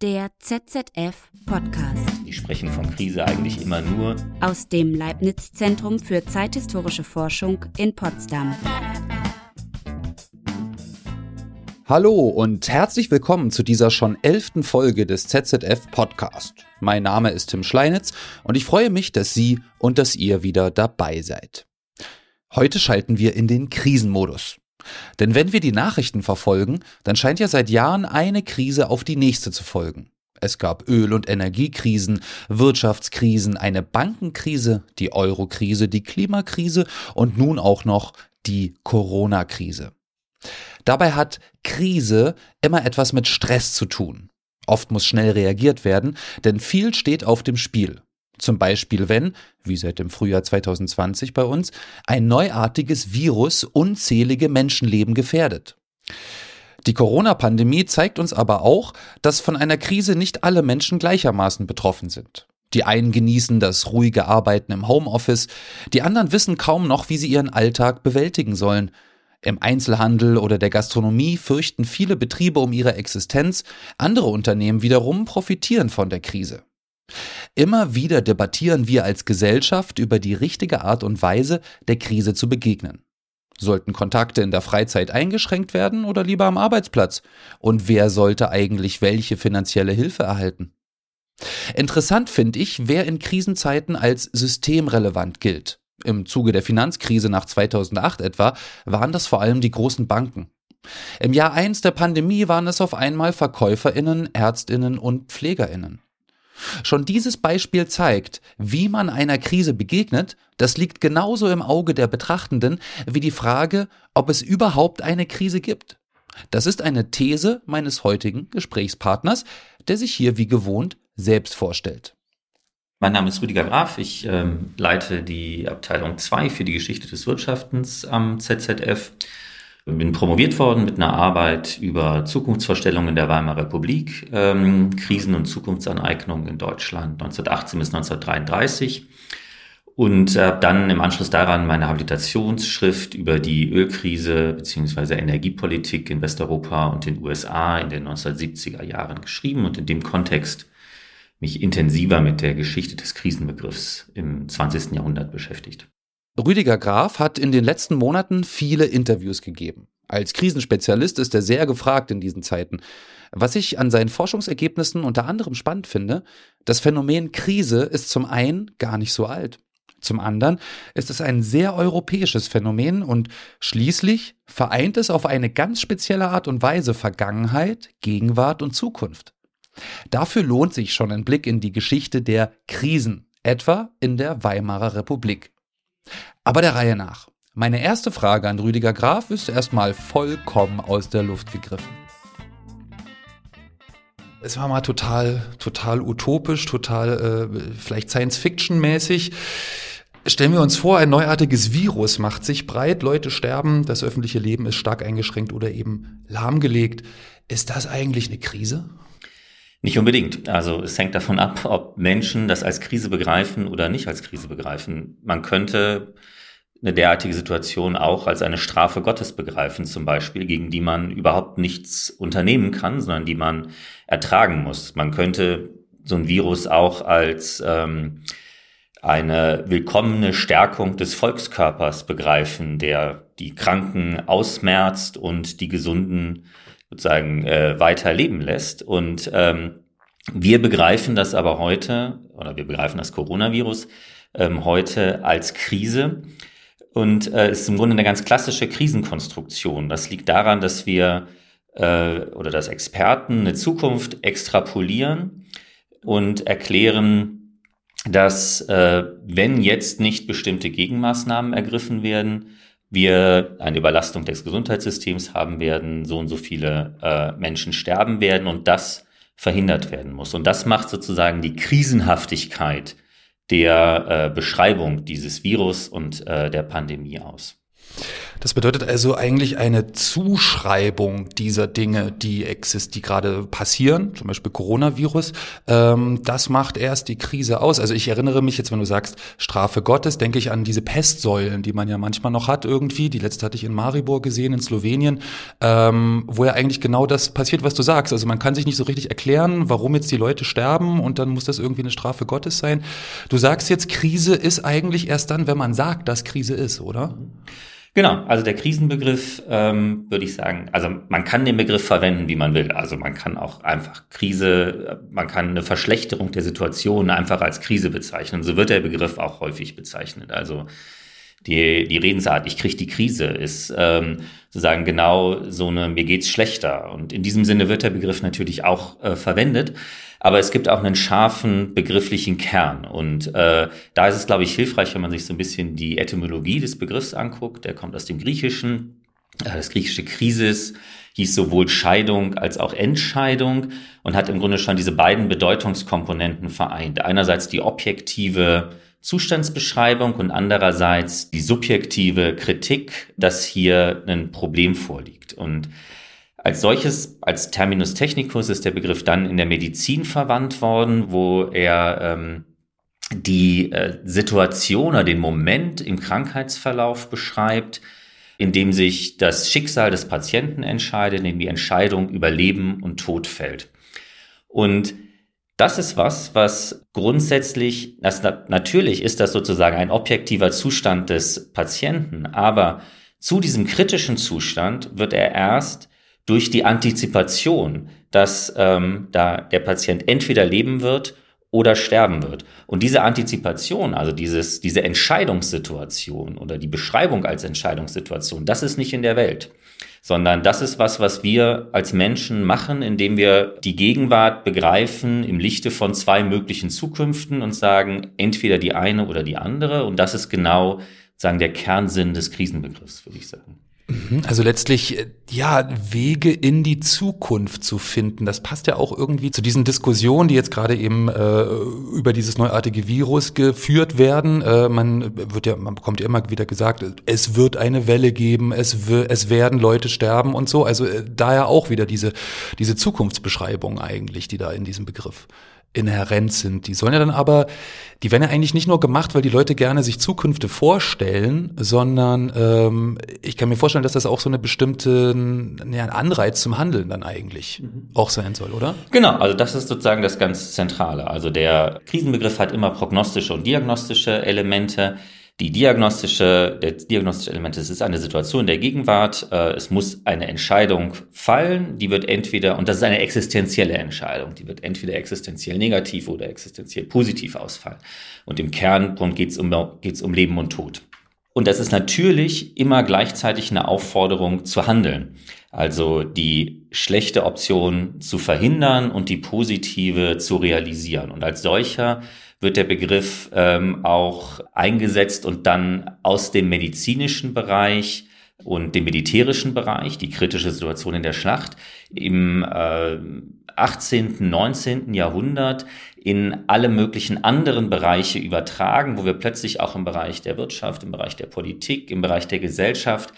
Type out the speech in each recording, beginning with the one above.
Der ZZF Podcast. Die sprechen von Krise eigentlich immer nur aus dem Leibniz Zentrum für zeithistorische Forschung in Potsdam. Hallo und herzlich willkommen zu dieser schon elften Folge des ZZF Podcast. Mein Name ist Tim Schleinitz und ich freue mich, dass Sie und dass ihr wieder dabei seid. Heute schalten wir in den Krisenmodus. Denn wenn wir die Nachrichten verfolgen, dann scheint ja seit Jahren eine Krise auf die nächste zu folgen. Es gab Öl- und Energiekrisen, Wirtschaftskrisen, eine Bankenkrise, die Eurokrise, die Klimakrise und nun auch noch die Corona-Krise. Dabei hat Krise immer etwas mit Stress zu tun. Oft muss schnell reagiert werden, denn viel steht auf dem Spiel. Zum Beispiel, wenn, wie seit dem Frühjahr 2020 bei uns, ein neuartiges Virus unzählige Menschenleben gefährdet. Die Corona-Pandemie zeigt uns aber auch, dass von einer Krise nicht alle Menschen gleichermaßen betroffen sind. Die einen genießen das ruhige Arbeiten im Homeoffice, die anderen wissen kaum noch, wie sie ihren Alltag bewältigen sollen. Im Einzelhandel oder der Gastronomie fürchten viele Betriebe um ihre Existenz, andere Unternehmen wiederum profitieren von der Krise. Immer wieder debattieren wir als Gesellschaft über die richtige Art und Weise, der Krise zu begegnen. Sollten Kontakte in der Freizeit eingeschränkt werden oder lieber am Arbeitsplatz? Und wer sollte eigentlich welche finanzielle Hilfe erhalten? Interessant finde ich, wer in Krisenzeiten als systemrelevant gilt. Im Zuge der Finanzkrise nach 2008 etwa waren das vor allem die großen Banken. Im Jahr 1 der Pandemie waren es auf einmal Verkäuferinnen, Ärztinnen und Pflegerinnen. Schon dieses Beispiel zeigt, wie man einer Krise begegnet, das liegt genauso im Auge der Betrachtenden wie die Frage, ob es überhaupt eine Krise gibt. Das ist eine These meines heutigen Gesprächspartners, der sich hier wie gewohnt selbst vorstellt. Mein Name ist Rüdiger Graf. Ich ähm, leite die Abteilung 2 für die Geschichte des Wirtschaftens am ZZF bin promoviert worden mit einer Arbeit über Zukunftsvorstellungen der Weimarer Republik, ähm, Krisen- und Zukunftsaneignung in Deutschland 1918 bis 1933 und habe dann im Anschluss daran meine Habilitationsschrift über die Ölkrise bzw. Energiepolitik in Westeuropa und den USA in den 1970er Jahren geschrieben und in dem Kontext mich intensiver mit der Geschichte des Krisenbegriffs im 20. Jahrhundert beschäftigt. Rüdiger Graf hat in den letzten Monaten viele Interviews gegeben. Als Krisenspezialist ist er sehr gefragt in diesen Zeiten. Was ich an seinen Forschungsergebnissen unter anderem spannend finde, das Phänomen Krise ist zum einen gar nicht so alt. Zum anderen ist es ein sehr europäisches Phänomen und schließlich vereint es auf eine ganz spezielle Art und Weise Vergangenheit, Gegenwart und Zukunft. Dafür lohnt sich schon ein Blick in die Geschichte der Krisen, etwa in der Weimarer Republik. Aber der Reihe nach. Meine erste Frage an Rüdiger Graf ist erstmal vollkommen aus der Luft gegriffen. Es war mal total, total utopisch, total äh, vielleicht Science-Fiction-mäßig. Stellen wir uns vor, ein neuartiges Virus macht sich breit, Leute sterben, das öffentliche Leben ist stark eingeschränkt oder eben lahmgelegt. Ist das eigentlich eine Krise? Nicht unbedingt. Also es hängt davon ab, ob Menschen das als Krise begreifen oder nicht als Krise begreifen. Man könnte eine derartige Situation auch als eine Strafe Gottes begreifen, zum Beispiel, gegen die man überhaupt nichts unternehmen kann, sondern die man ertragen muss. Man könnte so ein Virus auch als ähm, eine willkommene Stärkung des Volkskörpers begreifen, der die Kranken ausmerzt und die Gesunden sozusagen äh, weiter leben lässt. Und ähm, wir begreifen das aber heute, oder wir begreifen das Coronavirus ähm, heute als Krise und äh, ist im Grunde eine ganz klassische Krisenkonstruktion. Das liegt daran, dass wir äh, oder dass Experten eine Zukunft extrapolieren und erklären, dass äh, wenn jetzt nicht bestimmte Gegenmaßnahmen ergriffen werden, wir eine Überlastung des Gesundheitssystems haben werden, so und so viele äh, Menschen sterben werden und das verhindert werden muss. Und das macht sozusagen die Krisenhaftigkeit der äh, Beschreibung dieses Virus und äh, der Pandemie aus. Das bedeutet also eigentlich eine Zuschreibung dieser Dinge, die exist, die gerade passieren, zum Beispiel Coronavirus. Ähm, das macht erst die Krise aus. Also ich erinnere mich jetzt, wenn du sagst Strafe Gottes, denke ich an diese Pestsäulen, die man ja manchmal noch hat irgendwie. Die letzte hatte ich in Maribor gesehen, in Slowenien, ähm, wo ja eigentlich genau das passiert, was du sagst. Also man kann sich nicht so richtig erklären, warum jetzt die Leute sterben und dann muss das irgendwie eine Strafe Gottes sein. Du sagst jetzt, Krise ist eigentlich erst dann, wenn man sagt, dass Krise ist, oder? Genau, also der Krisenbegriff ähm, würde ich sagen, also man kann den Begriff verwenden, wie man will. Also man kann auch einfach Krise, man kann eine Verschlechterung der Situation einfach als Krise bezeichnen. So wird der Begriff auch häufig bezeichnet. Also die, die Redensart, ich kriege die Krise, ist ähm, sozusagen genau so eine, mir geht's schlechter. Und in diesem Sinne wird der Begriff natürlich auch äh, verwendet. Aber es gibt auch einen scharfen begrifflichen Kern. Und äh, da ist es, glaube ich, hilfreich, wenn man sich so ein bisschen die Etymologie des Begriffs anguckt. Der kommt aus dem Griechischen. Äh, das griechische Krisis hieß sowohl Scheidung als auch Entscheidung und hat im Grunde schon diese beiden Bedeutungskomponenten vereint. Einerseits die objektive Zustandsbeschreibung und andererseits die subjektive Kritik, dass hier ein Problem vorliegt. Und als solches, als Terminus technicus ist der Begriff dann in der Medizin verwandt worden, wo er ähm, die äh, Situation oder den Moment im Krankheitsverlauf beschreibt, in dem sich das Schicksal des Patienten entscheidet, in dem die Entscheidung über Leben und Tod fällt. Und das ist was, was grundsätzlich, das, natürlich ist das sozusagen ein objektiver Zustand des Patienten, aber zu diesem kritischen Zustand wird er erst durch die Antizipation, dass ähm, da der Patient entweder leben wird oder sterben wird. Und diese Antizipation, also dieses, diese Entscheidungssituation oder die Beschreibung als Entscheidungssituation, das ist nicht in der Welt, sondern das ist was, was wir als Menschen machen, indem wir die Gegenwart begreifen im Lichte von zwei möglichen Zukünften und sagen, entweder die eine oder die andere. Und das ist genau, sagen, der Kernsinn des Krisenbegriffs, würde ich sagen. Mhm. Also letztlich, äh, ja, Wege in die Zukunft zu finden. Das passt ja auch irgendwie zu diesen Diskussionen, die jetzt gerade eben äh, über dieses neuartige Virus geführt werden. Äh, man wird ja, man bekommt ja immer wieder gesagt, es wird eine Welle geben, es, es werden Leute sterben und so. Also äh, daher auch wieder diese, diese Zukunftsbeschreibung eigentlich, die da in diesem Begriff inhärent sind. Die sollen ja dann aber, die werden ja eigentlich nicht nur gemacht, weil die Leute gerne sich Zukünfte vorstellen, sondern ähm, ich kann mir vorstellen, dass das auch so eine bestimmte, ja, ein Anreiz zum Handeln dann eigentlich mhm. auch sein soll, oder? Genau, also das ist sozusagen das ganz Zentrale. Also der Krisenbegriff hat immer prognostische und diagnostische Elemente. Die diagnostische, der diagnostische Element, es ist eine Situation der Gegenwart, äh, es muss eine Entscheidung fallen, die wird entweder, und das ist eine existenzielle Entscheidung, die wird entweder existenziell negativ oder existenziell positiv ausfallen. Und im Kernpunkt geht es um, geht's um Leben und Tod. Und das ist natürlich immer gleichzeitig eine Aufforderung zu handeln. Also die schlechte Option zu verhindern und die positive zu realisieren. Und als solcher wird der Begriff ähm, auch eingesetzt und dann aus dem medizinischen Bereich und dem militärischen Bereich, die kritische Situation in der Schlacht, im äh, 18., 19. Jahrhundert in alle möglichen anderen Bereiche übertragen, wo wir plötzlich auch im Bereich der Wirtschaft, im Bereich der Politik, im Bereich der Gesellschaft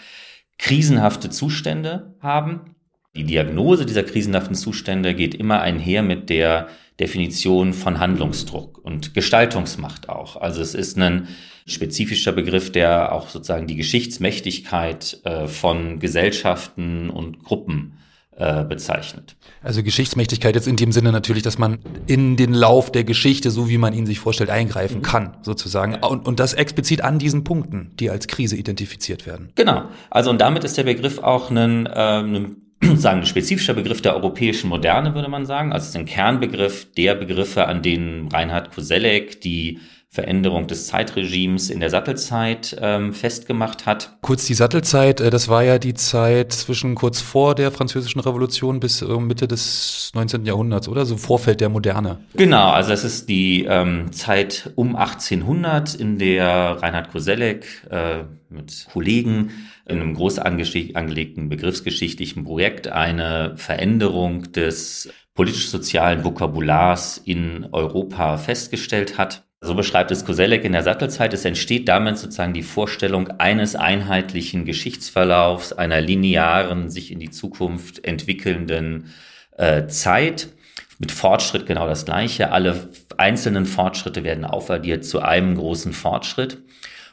krisenhafte Zustände haben. Die Diagnose dieser krisenhaften Zustände geht immer einher mit der Definition von Handlungsdruck und Gestaltungsmacht auch. Also es ist ein spezifischer Begriff, der auch sozusagen die Geschichtsmächtigkeit äh, von Gesellschaften und Gruppen äh, bezeichnet. Also Geschichtsmächtigkeit jetzt in dem Sinne natürlich, dass man in den Lauf der Geschichte, so wie man ihn sich vorstellt, eingreifen mhm. kann, sozusagen. Und, und das explizit an diesen Punkten, die als Krise identifiziert werden. Genau. Also und damit ist der Begriff auch ein, äh, ein sagen, ein spezifischer Begriff der europäischen Moderne, würde man sagen. Also es ist ein Kernbegriff der Begriffe, an denen Reinhard Koselleck die Veränderung des Zeitregimes in der Sattelzeit ähm, festgemacht hat. Kurz die Sattelzeit, äh, das war ja die Zeit zwischen kurz vor der Französischen Revolution bis äh, Mitte des 19. Jahrhunderts, oder? So Vorfeld der Moderne. Genau, also es ist die ähm, Zeit um 1800, in der Reinhard Koselleck äh, mit Kollegen in einem groß angelegten begriffsgeschichtlichen Projekt eine Veränderung des politisch-sozialen Vokabulars in Europa festgestellt hat So beschreibt es Koselleck in der Sattelzeit. Es entsteht damit sozusagen die Vorstellung eines einheitlichen Geschichtsverlaufs, einer linearen, sich in die Zukunft entwickelnden äh, Zeit. Mit Fortschritt genau das Gleiche. Alle einzelnen Fortschritte werden aufaddiert zu einem großen Fortschritt.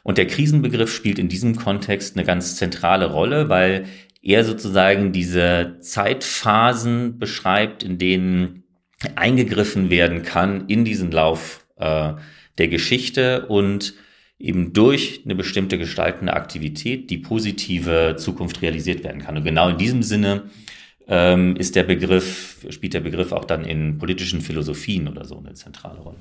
Und der Krisenbegriff spielt in diesem Kontext eine ganz zentrale Rolle, weil er sozusagen diese Zeitphasen beschreibt, in denen eingegriffen werden kann in diesen Lauf äh, der Geschichte und eben durch eine bestimmte gestaltende Aktivität die positive Zukunft realisiert werden kann. Und genau in diesem Sinne ähm, ist der Begriff, spielt der Begriff auch dann in politischen Philosophien oder so eine zentrale Rolle.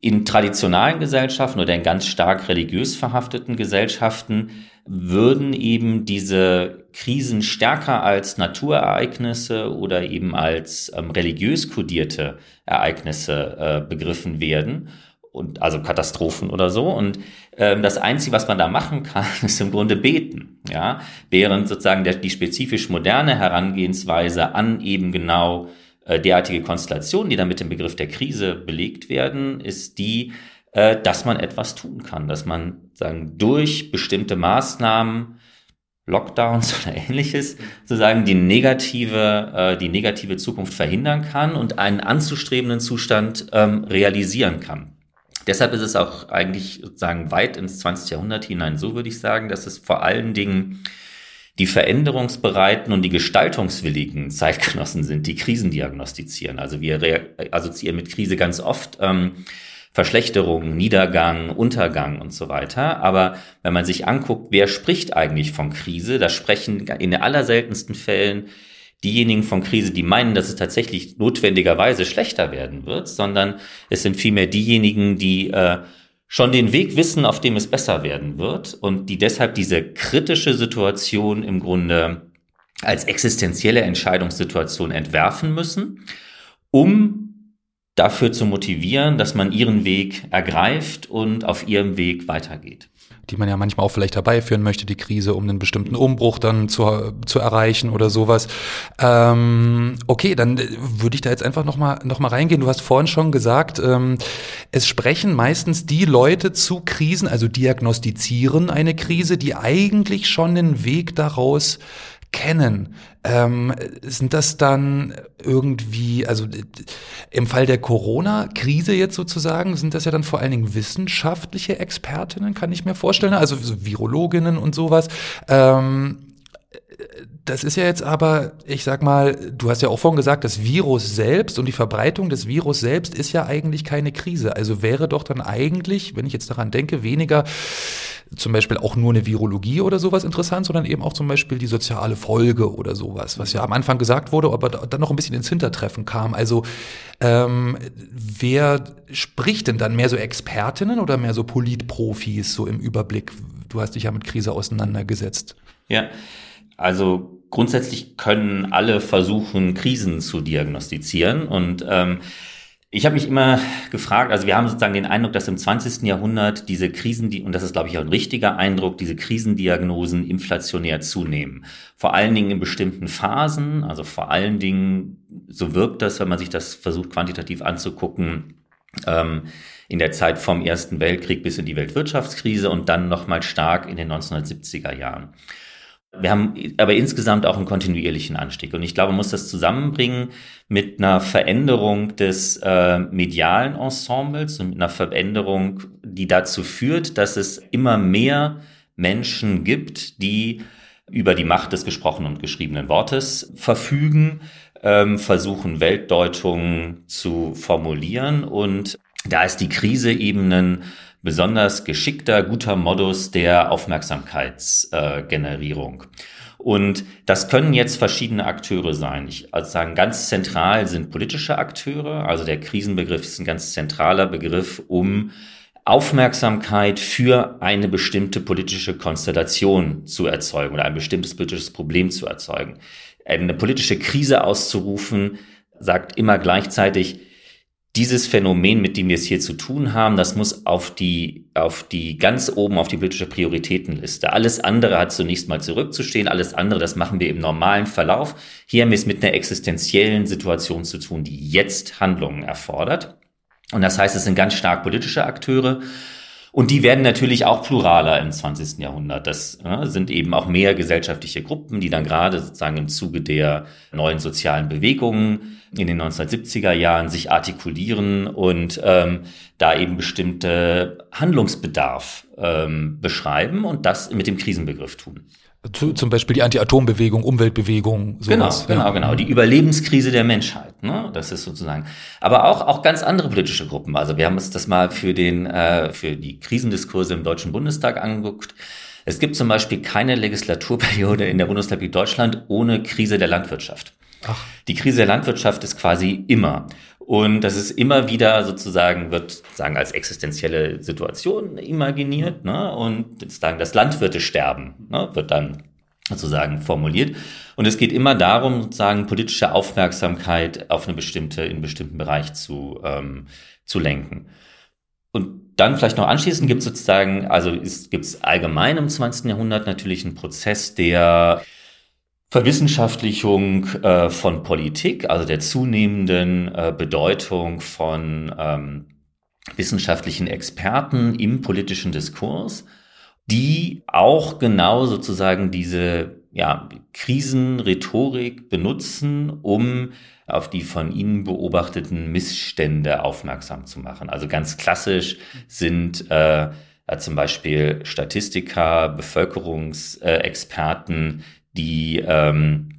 In traditionalen Gesellschaften oder in ganz stark religiös verhafteten Gesellschaften würden eben diese Krisen stärker als Naturereignisse oder eben als ähm, religiös kodierte Ereignisse äh, begriffen werden und also Katastrophen oder so. Und ähm, das Einzige, was man da machen kann, ist im Grunde beten. Ja, während sozusagen der, die spezifisch moderne Herangehensweise an eben genau äh, derartige Konstellationen, die dann mit dem Begriff der Krise belegt werden, ist die, äh, dass man etwas tun kann, dass man sagen durch bestimmte Maßnahmen Lockdowns oder ähnliches, sozusagen die negative, äh, die negative Zukunft verhindern kann und einen anzustrebenden Zustand ähm, realisieren kann. Deshalb ist es auch eigentlich sozusagen weit ins 20. Jahrhundert hinein so, würde ich sagen, dass es vor allen Dingen die veränderungsbereiten und die gestaltungswilligen Zeitgenossen sind, die Krisen diagnostizieren. Also wir assoziieren mit Krise ganz oft ähm, Verschlechterung, Niedergang, Untergang und so weiter. Aber wenn man sich anguckt, wer spricht eigentlich von Krise, da sprechen in den allerseltensten Fällen diejenigen von Krise, die meinen, dass es tatsächlich notwendigerweise schlechter werden wird, sondern es sind vielmehr diejenigen, die äh, schon den Weg wissen, auf dem es besser werden wird und die deshalb diese kritische Situation im Grunde als existenzielle Entscheidungssituation entwerfen müssen, um dafür zu motivieren, dass man ihren Weg ergreift und auf ihrem Weg weitergeht die man ja manchmal auch vielleicht herbeiführen möchte, die Krise, um einen bestimmten Umbruch dann zu, zu erreichen oder sowas. Ähm, okay, dann würde ich da jetzt einfach nochmal noch mal reingehen. Du hast vorhin schon gesagt, ähm, es sprechen meistens die Leute zu Krisen, also diagnostizieren eine Krise, die eigentlich schon den Weg daraus kennen. Ähm, sind das dann irgendwie, also im Fall der Corona-Krise jetzt sozusagen, sind das ja dann vor allen Dingen wissenschaftliche Expertinnen, kann ich mir vorstellen, also so Virologinnen und sowas. Ähm, das ist ja jetzt aber, ich sag mal, du hast ja auch vorhin gesagt, das Virus selbst und die Verbreitung des Virus selbst ist ja eigentlich keine Krise. Also wäre doch dann eigentlich, wenn ich jetzt daran denke, weniger zum Beispiel auch nur eine Virologie oder sowas interessant, sondern eben auch zum Beispiel die soziale Folge oder sowas, was ja am Anfang gesagt wurde, aber dann noch ein bisschen ins Hintertreffen kam. Also ähm, wer spricht denn dann mehr so Expertinnen oder mehr so Politprofis so im Überblick? Du hast dich ja mit Krise auseinandergesetzt. Ja, also grundsätzlich können alle versuchen, Krisen zu diagnostizieren. Und ähm, ich habe mich immer gefragt, also wir haben sozusagen den Eindruck, dass im 20. Jahrhundert diese Krisen, die, und das ist, glaube ich, auch ein richtiger Eindruck, diese Krisendiagnosen inflationär zunehmen. Vor allen Dingen in bestimmten Phasen, also vor allen Dingen, so wirkt das, wenn man sich das versucht quantitativ anzugucken, ähm, in der Zeit vom Ersten Weltkrieg bis in die Weltwirtschaftskrise und dann nochmal stark in den 1970er Jahren. Wir haben aber insgesamt auch einen kontinuierlichen Anstieg. Und ich glaube, man muss das zusammenbringen mit einer Veränderung des äh, medialen Ensembles und mit einer Veränderung, die dazu führt, dass es immer mehr Menschen gibt, die über die Macht des gesprochenen und geschriebenen Wortes verfügen, ähm, versuchen Weltdeutungen zu formulieren. Und da ist die Krise eben ein besonders geschickter, guter Modus der Aufmerksamkeitsgenerierung. Äh, und das können jetzt verschiedene Akteure sein. Ich also sagen, ganz zentral sind politische Akteure. Also der Krisenbegriff ist ein ganz zentraler Begriff, um Aufmerksamkeit für eine bestimmte politische Konstellation zu erzeugen oder ein bestimmtes politisches Problem zu erzeugen. Eine politische Krise auszurufen, sagt immer gleichzeitig, dieses Phänomen, mit dem wir es hier zu tun haben, das muss auf die, auf die ganz oben auf die politische Prioritätenliste. Alles andere hat zunächst mal zurückzustehen. Alles andere, das machen wir im normalen Verlauf. Hier haben wir es mit einer existenziellen Situation zu tun, die jetzt Handlungen erfordert. Und das heißt, es sind ganz stark politische Akteure. Und die werden natürlich auch pluraler im 20. Jahrhundert. Das äh, sind eben auch mehr gesellschaftliche Gruppen, die dann gerade sozusagen im Zuge der neuen sozialen Bewegungen in den 1970er Jahren sich artikulieren und ähm, da eben bestimmte Handlungsbedarf ähm, beschreiben und das mit dem Krisenbegriff tun. Zu, zum Beispiel die Anti-Atom-Bewegung, Umweltbewegung. Sowas. Genau, genau, genau. Die Überlebenskrise der Menschheit. Ne? Das ist sozusagen. Aber auch auch ganz andere politische Gruppen. Also wir haben uns das mal für den äh, für die Krisendiskurse im Deutschen Bundestag angeguckt. Es gibt zum Beispiel keine Legislaturperiode in der Bundesrepublik Deutschland ohne Krise der Landwirtschaft. Ach. Die Krise der Landwirtschaft ist quasi immer. Und das ist immer wieder sozusagen, wird sagen als existenzielle Situation imaginiert, ne? Und sozusagen das Landwirte sterben, ne? wird dann sozusagen formuliert. Und es geht immer darum, sozusagen politische Aufmerksamkeit auf eine bestimmte, in einen bestimmten Bereich zu, ähm, zu lenken. Und dann vielleicht noch anschließend gibt es sozusagen, also gibt es allgemein im 20. Jahrhundert natürlich einen Prozess, der Verwissenschaftlichung äh, von Politik, also der zunehmenden äh, Bedeutung von ähm, wissenschaftlichen Experten im politischen Diskurs, die auch genau sozusagen diese ja, Krisenrhetorik benutzen, um auf die von ihnen beobachteten Missstände aufmerksam zu machen. Also ganz klassisch sind äh, zum Beispiel Statistiker, Bevölkerungsexperten, die ähm,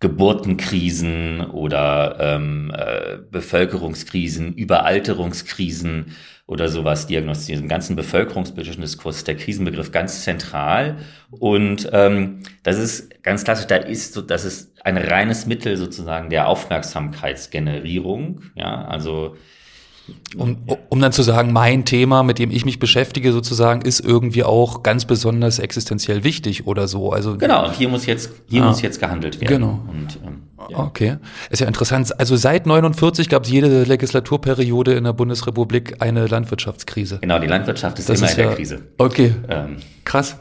Geburtenkrisen oder ähm, äh, Bevölkerungskrisen, Überalterungskrisen oder sowas diagnostizieren. Im ganzen bevölkerungspolitischen Diskurs der Krisenbegriff ganz zentral. Und ähm, das ist ganz klassisch, da ist so, das ist ein reines Mittel sozusagen der Aufmerksamkeitsgenerierung. Ja, also um, um dann zu sagen, mein Thema, mit dem ich mich beschäftige, sozusagen, ist irgendwie auch ganz besonders existenziell wichtig oder so. Also genau. Und hier muss jetzt hier ah, muss jetzt gehandelt werden. Genau. Und, ähm, ja. Okay, ist ja interessant. Also seit 49 gab es jede Legislaturperiode in der Bundesrepublik eine Landwirtschaftskrise. Genau, die Landwirtschaft ist das immer ist in der Krise. Okay, ähm, krass.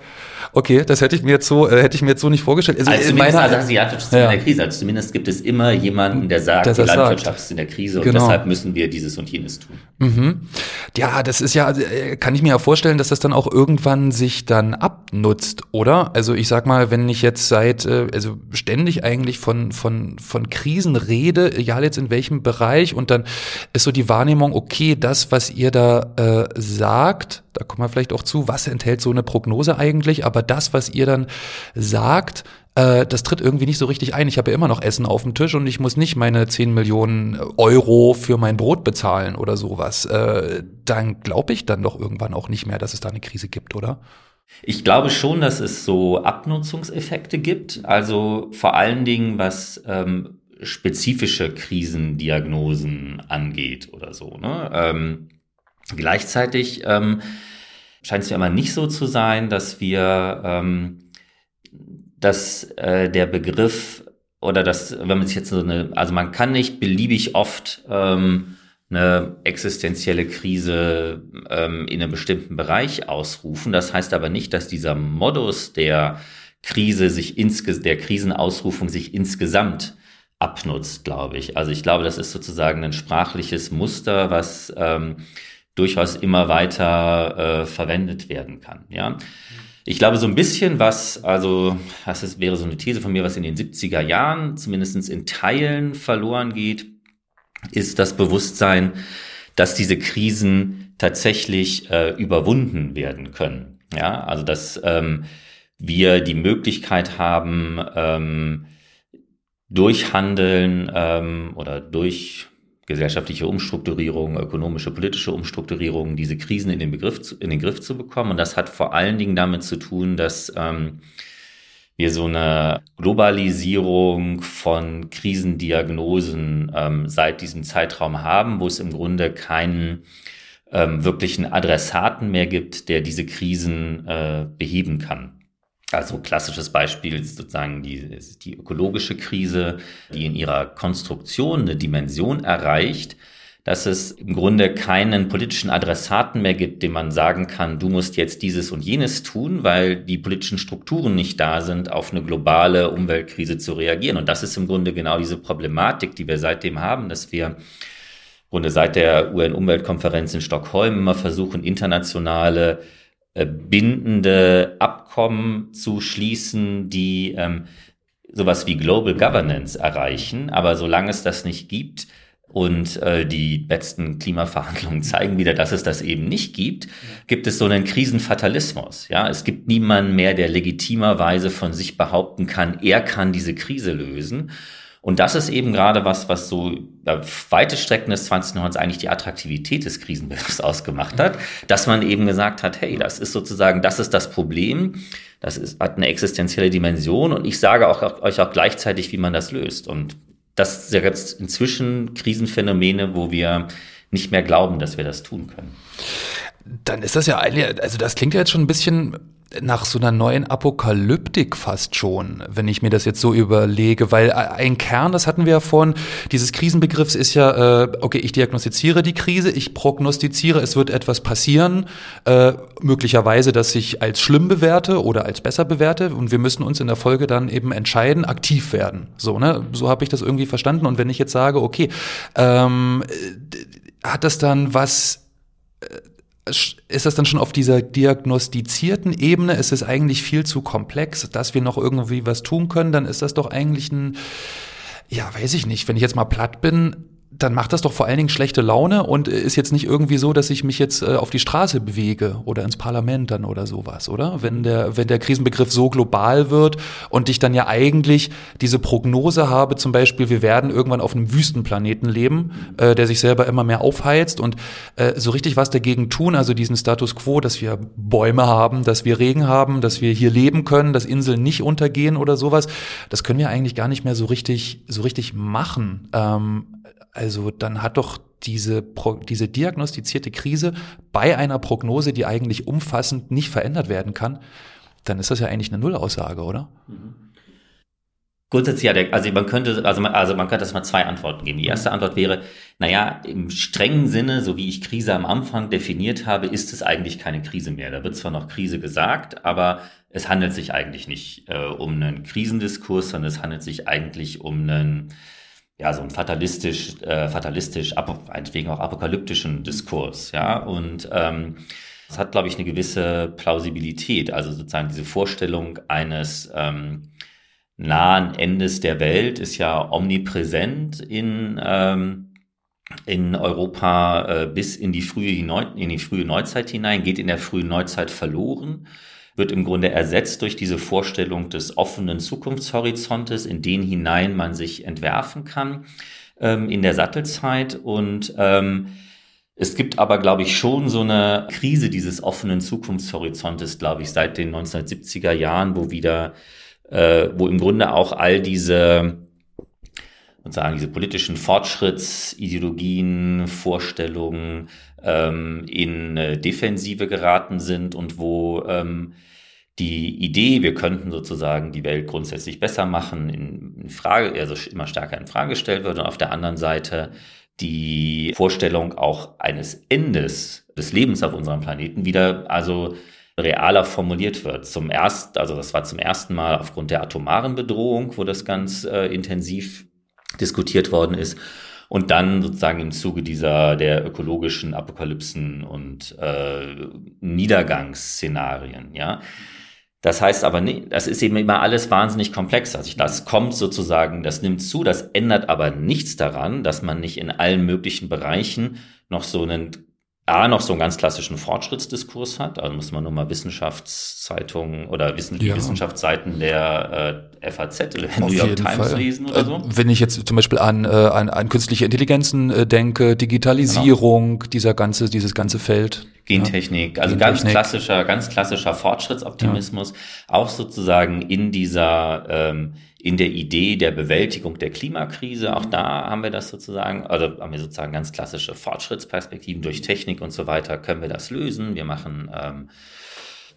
Okay, das hätte ich mir jetzt so, äh, hätte ich mir jetzt so nicht vorgestellt. Also, also zumindest meiner, also die Landwirtschaft ist ja. in der Krise. Also zumindest gibt es immer jemanden, der sagt, der die Landwirtschaft sagt. ist in der Krise genau. und deshalb müssen wir dieses und jenes tun. Mhm. Ja, das ist ja, äh, kann ich mir ja vorstellen, dass das dann auch irgendwann sich dann abnutzt, oder? Also ich sag mal, wenn ich jetzt seit, äh, also ständig eigentlich von, von, von Krisen rede, egal jetzt in welchem Bereich, und dann ist so die Wahrnehmung, okay, das, was ihr da äh, sagt, da kommen wir vielleicht auch zu, was enthält so eine Prognose eigentlich, aber das, was ihr dann sagt, äh, das tritt irgendwie nicht so richtig ein. Ich habe ja immer noch Essen auf dem Tisch und ich muss nicht meine 10 Millionen Euro für mein Brot bezahlen oder sowas. Äh, dann glaube ich dann doch irgendwann auch nicht mehr, dass es da eine Krise gibt, oder? Ich glaube schon, dass es so Abnutzungseffekte gibt. Also vor allen Dingen, was ähm, spezifische Krisendiagnosen angeht oder so. Ne? Ähm, gleichzeitig ähm, scheint es mir aber nicht so zu sein, dass wir, ähm, dass äh, der Begriff oder dass, wenn man sich jetzt so eine, also man kann nicht beliebig oft ähm, eine existenzielle Krise ähm, in einem bestimmten Bereich ausrufen. Das heißt aber nicht, dass dieser Modus der Krise sich insge der Krisenausrufung sich insgesamt abnutzt, glaube ich. Also ich glaube, das ist sozusagen ein sprachliches Muster, was ähm, durchaus immer weiter äh, verwendet werden kann. Ja. Ich glaube, so ein bisschen was, also das ist, wäre so eine These von mir, was in den 70er Jahren zumindest in Teilen verloren geht, ist das Bewusstsein, dass diese Krisen tatsächlich äh, überwunden werden können. Ja, also dass ähm, wir die Möglichkeit haben, ähm, durch Handeln ähm, oder durch gesellschaftliche Umstrukturierung, ökonomische, politische Umstrukturierung, diese Krisen in den, Begriff, in den Griff zu bekommen. Und das hat vor allen Dingen damit zu tun, dass ähm, wir so eine Globalisierung von Krisendiagnosen ähm, seit diesem Zeitraum haben, wo es im Grunde keinen ähm, wirklichen Adressaten mehr gibt, der diese Krisen äh, beheben kann. Also klassisches Beispiel ist sozusagen die, die ökologische Krise, die in ihrer Konstruktion eine Dimension erreicht, dass es im Grunde keinen politischen Adressaten mehr gibt, dem man sagen kann, du musst jetzt dieses und jenes tun, weil die politischen Strukturen nicht da sind, auf eine globale Umweltkrise zu reagieren. Und das ist im Grunde genau diese Problematik, die wir seitdem haben, dass wir Grunde seit der UN-Umweltkonferenz in Stockholm immer versuchen, internationale bindende Abkommen zu schließen, die ähm, sowas wie Global Governance erreichen. Aber solange es das nicht gibt, und äh, die letzten Klimaverhandlungen zeigen wieder, dass es das eben nicht gibt, gibt es so einen Krisenfatalismus. Ja, es gibt niemanden mehr, der legitimerweise von sich behaupten kann, er kann diese Krise lösen. Und das ist eben gerade was, was so äh, weite Strecken des 20. Jahrhunderts eigentlich die Attraktivität des Krisenbegriffs ausgemacht hat, dass man eben gesagt hat, hey, das ist sozusagen, das ist das Problem, das ist, hat eine existenzielle Dimension und ich sage auch, euch auch gleichzeitig, wie man das löst. Und das sind jetzt inzwischen Krisenphänomene, wo wir nicht mehr glauben, dass wir das tun können. Dann ist das ja eigentlich, also das klingt ja jetzt schon ein bisschen nach so einer neuen Apokalyptik fast schon, wenn ich mir das jetzt so überlege, weil ein Kern, das hatten wir ja vorhin, dieses Krisenbegriffs ist ja, äh, okay, ich diagnostiziere die Krise, ich prognostiziere, es wird etwas passieren, äh, möglicherweise, dass ich als schlimm bewerte oder als besser bewerte und wir müssen uns in der Folge dann eben entscheiden, aktiv werden. So, ne? So habe ich das irgendwie verstanden. Und wenn ich jetzt sage, okay, ähm, hat das dann was äh, ist das dann schon auf dieser diagnostizierten Ebene? Ist es eigentlich viel zu komplex, dass wir noch irgendwie was tun können? Dann ist das doch eigentlich ein, ja, weiß ich nicht, wenn ich jetzt mal platt bin, dann macht das doch vor allen Dingen schlechte Laune und ist jetzt nicht irgendwie so, dass ich mich jetzt äh, auf die Straße bewege oder ins Parlament dann oder sowas, oder? Wenn der, wenn der Krisenbegriff so global wird und ich dann ja eigentlich diese Prognose habe, zum Beispiel, wir werden irgendwann auf einem Wüstenplaneten leben, äh, der sich selber immer mehr aufheizt und äh, so richtig was dagegen tun, also diesen Status quo, dass wir Bäume haben, dass wir Regen haben, dass wir hier leben können, dass Inseln nicht untergehen oder sowas, das können wir eigentlich gar nicht mehr so richtig, so richtig machen. Ähm, also dann hat doch diese, diese diagnostizierte Krise bei einer Prognose, die eigentlich umfassend nicht verändert werden kann, dann ist das ja eigentlich eine Nullaussage, oder? Mhm. Grundsätzlich ja, also man könnte, also man, also man könnte das mal zwei Antworten geben. Die erste Antwort wäre, naja, im strengen Sinne, so wie ich Krise am Anfang definiert habe, ist es eigentlich keine Krise mehr. Da wird zwar noch Krise gesagt, aber es handelt sich eigentlich nicht äh, um einen Krisendiskurs, sondern es handelt sich eigentlich um einen ja, so ein fatalistisch, äh, fatalistisch, meinetwegen auch apokalyptischen Diskurs, ja, und ähm, das hat, glaube ich, eine gewisse Plausibilität, also sozusagen diese Vorstellung eines ähm, nahen Endes der Welt ist ja omnipräsent in, ähm, in Europa äh, bis in die, frühe in die frühe Neuzeit hinein, geht in der frühen Neuzeit verloren wird im Grunde ersetzt durch diese Vorstellung des offenen Zukunftshorizontes, in den hinein man sich entwerfen kann ähm, in der Sattelzeit. Und ähm, es gibt aber, glaube ich, schon so eine Krise dieses offenen Zukunftshorizontes, glaube ich, seit den 1970er Jahren, wo wieder, äh, wo im Grunde auch all diese sozusagen diese politischen Fortschrittsideologien, Vorstellungen ähm, in äh, Defensive geraten sind und wo ähm, die Idee, wir könnten sozusagen die Welt grundsätzlich besser machen, in, Frage, also immer stärker in Frage gestellt wird und auf der anderen Seite die Vorstellung auch eines Endes des Lebens auf unserem Planeten wieder also realer formuliert wird. Zum ersten, also das war zum ersten Mal aufgrund der atomaren Bedrohung, wo das ganz äh, intensiv diskutiert worden ist. Und dann sozusagen im Zuge dieser der ökologischen Apokalypsen und äh, Niedergangsszenarien, ja. Das heißt aber nicht, das ist eben immer alles wahnsinnig komplex. Also das kommt sozusagen, das nimmt zu, das ändert aber nichts daran, dass man nicht in allen möglichen Bereichen noch so einen A, noch so einen ganz klassischen Fortschrittsdiskurs hat, also muss man nur mal Wissenschaftszeitungen oder Wissen ja. Wissenschaftsseiten der äh, FAZ oder New York Times Fall. lesen oder so. Äh, wenn ich jetzt zum Beispiel an, äh, an, an künstliche Intelligenzen äh, denke, Digitalisierung, genau. dieser ganze, dieses ganze Feld. Gentechnik, ja. also Gentechnik. ganz klassischer, ganz klassischer Fortschrittsoptimismus, ja. auch sozusagen in dieser ähm, in der Idee der Bewältigung der Klimakrise. Auch da haben wir das sozusagen, also haben wir sozusagen ganz klassische Fortschrittsperspektiven durch Technik und so weiter, können wir das lösen. Wir machen ähm,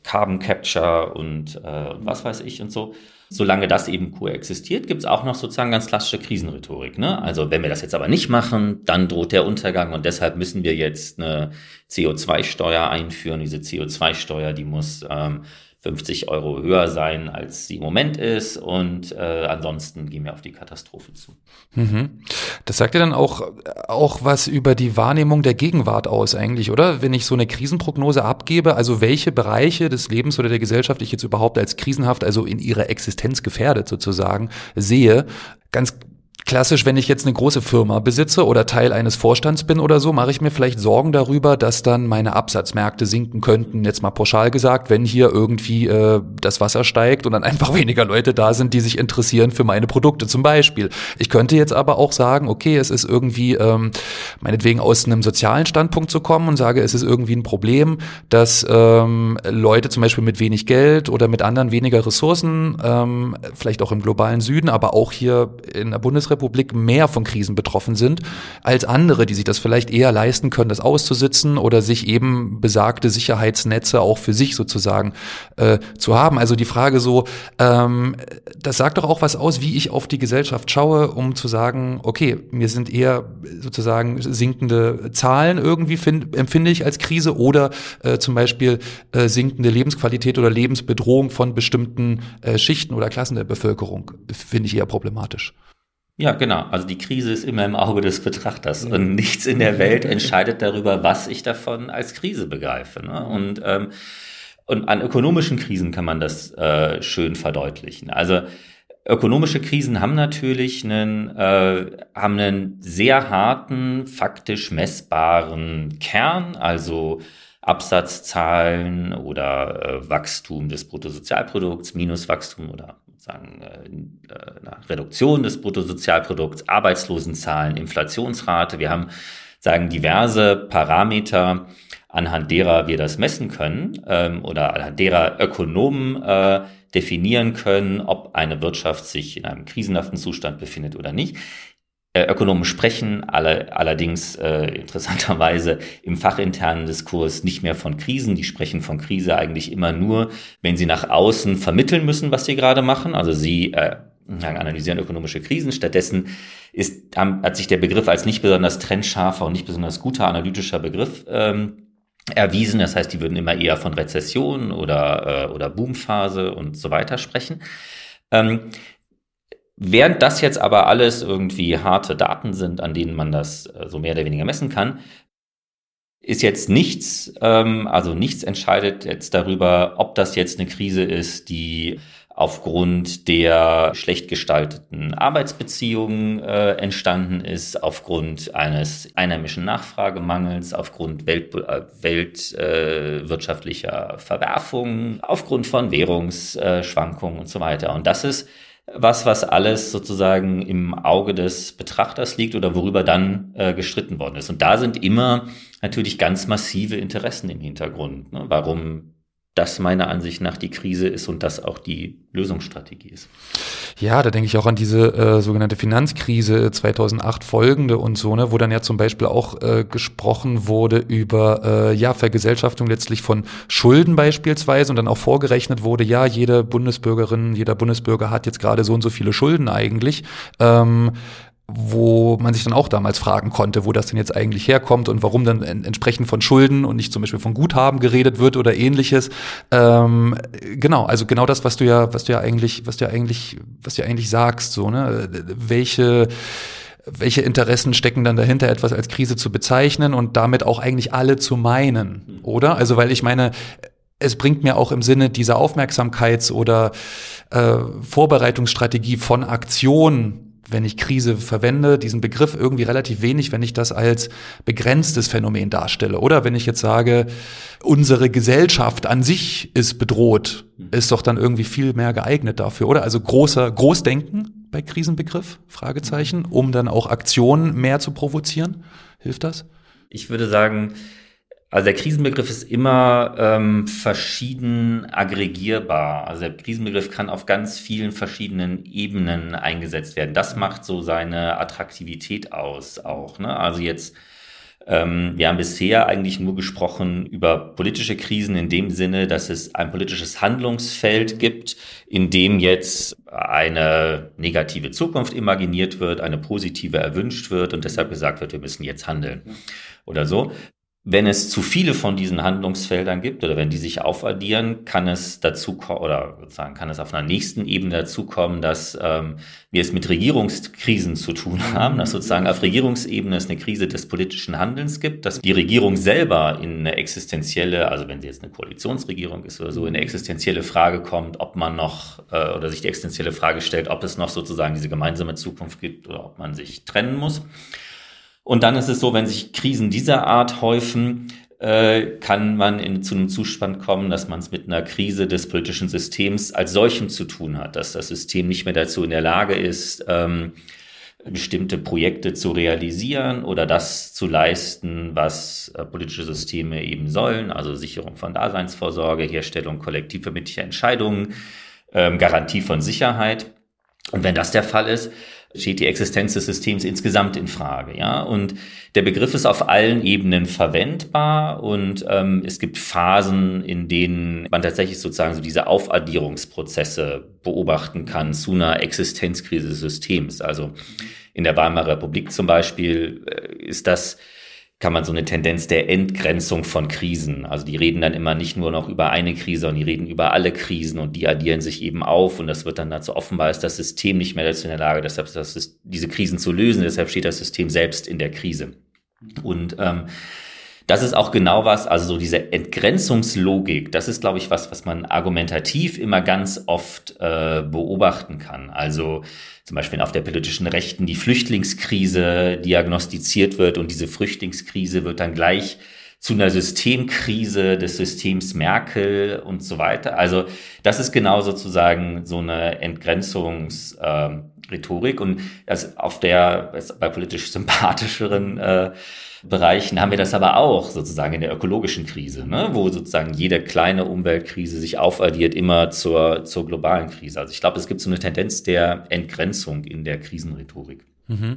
Carbon Capture und, äh, und was weiß ich und so. Solange das eben koexistiert, gibt es auch noch sozusagen ganz klassische Krisenrhetorik. Ne? Also wenn wir das jetzt aber nicht machen, dann droht der Untergang und deshalb müssen wir jetzt eine CO2-Steuer einführen. Diese CO2-Steuer, die muss ähm, 50 Euro höher sein, als sie im Moment ist. Und äh, ansonsten gehen wir auf die Katastrophe zu. Mhm. Das sagt ja dann auch, auch was über die Wahrnehmung der Gegenwart aus eigentlich, oder? Wenn ich so eine Krisenprognose abgebe, also welche Bereiche des Lebens oder der Gesellschaft ich jetzt überhaupt als krisenhaft, also in ihrer Existenz gefährdet sozusagen, sehe, ganz Klassisch, wenn ich jetzt eine große Firma besitze oder Teil eines Vorstands bin oder so, mache ich mir vielleicht Sorgen darüber, dass dann meine Absatzmärkte sinken könnten. Jetzt mal pauschal gesagt, wenn hier irgendwie äh, das Wasser steigt und dann einfach weniger Leute da sind, die sich interessieren für meine Produkte zum Beispiel. Ich könnte jetzt aber auch sagen, okay, es ist irgendwie ähm, meinetwegen aus einem sozialen Standpunkt zu kommen und sage, es ist irgendwie ein Problem, dass ähm, Leute zum Beispiel mit wenig Geld oder mit anderen weniger Ressourcen, ähm, vielleicht auch im globalen Süden, aber auch hier in der Bundesrepublik Bundesrepublik mehr von Krisen betroffen sind als andere, die sich das vielleicht eher leisten können, das auszusitzen oder sich eben besagte Sicherheitsnetze auch für sich sozusagen äh, zu haben. Also die Frage so, ähm, das sagt doch auch was aus, wie ich auf die Gesellschaft schaue, um zu sagen, okay, mir sind eher sozusagen sinkende Zahlen irgendwie find, empfinde ich als Krise oder äh, zum Beispiel äh, sinkende Lebensqualität oder Lebensbedrohung von bestimmten äh, Schichten oder Klassen der Bevölkerung finde ich eher problematisch. Ja, genau. Also die Krise ist immer im Auge des Betrachters und nichts in der Welt entscheidet darüber, was ich davon als Krise begreife. Ne? Und, ähm, und an ökonomischen Krisen kann man das äh, schön verdeutlichen. Also ökonomische Krisen haben natürlich einen, äh, haben einen sehr harten, faktisch messbaren Kern, also Absatzzahlen oder äh, Wachstum des Bruttosozialprodukts, Minuswachstum oder sagen, äh, äh Reduktion des Bruttosozialprodukts, Arbeitslosenzahlen, Inflationsrate. Wir haben sagen diverse Parameter, anhand derer wir das messen können ähm, oder anhand derer Ökonomen äh, definieren können, ob eine Wirtschaft sich in einem krisenhaften Zustand befindet oder nicht. Äh, Ökonomen sprechen alle, allerdings äh, interessanterweise im fachinternen Diskurs nicht mehr von Krisen. Die sprechen von Krise eigentlich immer nur, wenn sie nach außen vermitteln müssen, was sie gerade machen. Also sie äh, analysieren ökonomische Krisen. Stattdessen ist, hat sich der Begriff als nicht besonders trennscharfer und nicht besonders guter analytischer Begriff ähm, erwiesen. Das heißt, die würden immer eher von Rezession oder, äh, oder Boomphase und so weiter sprechen. Ähm, Während das jetzt aber alles irgendwie harte Daten sind, an denen man das äh, so mehr oder weniger messen kann, ist jetzt nichts, ähm, also nichts entscheidet jetzt darüber, ob das jetzt eine Krise ist, die aufgrund der schlecht gestalteten Arbeitsbeziehungen äh, entstanden ist, aufgrund eines einheimischen Nachfragemangels, aufgrund Welt, äh, weltwirtschaftlicher äh, Verwerfungen, aufgrund von Währungsschwankungen und so weiter. Und das ist was, was alles sozusagen im Auge des Betrachters liegt oder worüber dann äh, gestritten worden ist. Und da sind immer natürlich ganz massive Interessen im Hintergrund. Ne? Warum das meiner Ansicht nach die Krise ist und das auch die Lösungsstrategie ist. Ja, da denke ich auch an diese äh, sogenannte Finanzkrise 2008 folgende und so, ne, wo dann ja zum Beispiel auch äh, gesprochen wurde über äh, ja Vergesellschaftung letztlich von Schulden beispielsweise und dann auch vorgerechnet wurde, ja jede Bundesbürgerin, jeder Bundesbürger hat jetzt gerade so und so viele Schulden eigentlich. Ähm, wo man sich dann auch damals fragen konnte, wo das denn jetzt eigentlich herkommt und warum dann entsprechend von Schulden und nicht zum Beispiel von Guthaben geredet wird oder ähnliches. Ähm, genau, also genau das, was du ja, was du ja eigentlich, was du ja eigentlich, was du ja eigentlich sagst, so, ne? Welche welche Interessen stecken dann dahinter, etwas als Krise zu bezeichnen und damit auch eigentlich alle zu meinen, oder? Also, weil ich meine, es bringt mir auch im Sinne dieser Aufmerksamkeits- oder äh, Vorbereitungsstrategie von Aktionen wenn ich Krise verwende, diesen Begriff irgendwie relativ wenig, wenn ich das als begrenztes Phänomen darstelle. Oder wenn ich jetzt sage, unsere Gesellschaft an sich ist bedroht, ist doch dann irgendwie viel mehr geeignet dafür, oder? Also großer Großdenken bei Krisenbegriff, Fragezeichen, um dann auch Aktionen mehr zu provozieren. Hilft das? Ich würde sagen, also der Krisenbegriff ist immer ähm, verschieden aggregierbar. Also der Krisenbegriff kann auf ganz vielen verschiedenen Ebenen eingesetzt werden. Das macht so seine Attraktivität aus auch. Ne? Also jetzt, ähm, wir haben bisher eigentlich nur gesprochen über politische Krisen in dem Sinne, dass es ein politisches Handlungsfeld gibt, in dem jetzt eine negative Zukunft imaginiert wird, eine positive erwünscht wird und deshalb gesagt wird, wir müssen jetzt handeln oder so. Wenn es zu viele von diesen Handlungsfeldern gibt oder wenn die sich aufaddieren, kann es dazu oder sozusagen kann es auf einer nächsten Ebene dazu kommen, dass ähm, wir es mit Regierungskrisen zu tun haben, dass sozusagen auf Regierungsebene es eine Krise des politischen Handelns gibt, dass die Regierung selber in eine existenzielle, also wenn sie jetzt eine Koalitionsregierung ist oder so, in eine existenzielle Frage kommt, ob man noch äh, oder sich die existenzielle Frage stellt, ob es noch sozusagen diese gemeinsame Zukunft gibt oder ob man sich trennen muss. Und dann ist es so, wenn sich Krisen dieser Art häufen, äh, kann man in, zu einem Zustand kommen, dass man es mit einer Krise des politischen Systems als solchem zu tun hat, dass das System nicht mehr dazu in der Lage ist, ähm, bestimmte Projekte zu realisieren oder das zu leisten, was äh, politische Systeme eben sollen, also Sicherung von Daseinsvorsorge, Herstellung kollektiv verbindlicher Entscheidungen, ähm, Garantie von Sicherheit. Und wenn das der Fall ist, steht die Existenz des Systems insgesamt in Frage. Ja? Und der Begriff ist auf allen Ebenen verwendbar und ähm, es gibt Phasen, in denen man tatsächlich sozusagen so diese Aufaddierungsprozesse beobachten kann zu einer Existenzkrise des Systems. Also in der Weimarer Republik zum Beispiel äh, ist das kann man so eine Tendenz der Entgrenzung von Krisen. Also die reden dann immer nicht nur noch über eine Krise, sondern die reden über alle Krisen und die addieren sich eben auf und das wird dann dazu offenbar ist das System nicht mehr dazu in der Lage, deshalb das diese Krisen zu lösen. Deshalb steht das System selbst in der Krise. Und ähm, das ist auch genau was, also so diese Entgrenzungslogik, das ist, glaube ich, was, was man argumentativ immer ganz oft äh, beobachten kann. Also zum Beispiel auf der politischen Rechten die Flüchtlingskrise diagnostiziert wird und diese Flüchtlingskrise wird dann gleich zu einer Systemkrise des Systems Merkel und so weiter. Also das ist genau sozusagen so eine Entgrenzungsrhetorik äh, und das auf der bei politisch sympathischeren äh, Bereichen haben wir das aber auch sozusagen in der ökologischen Krise, ne? wo sozusagen jede kleine Umweltkrise sich aufaddiert immer zur, zur globalen Krise. Also ich glaube, es gibt so eine Tendenz der Entgrenzung in der Krisenrhetorik. Mhm.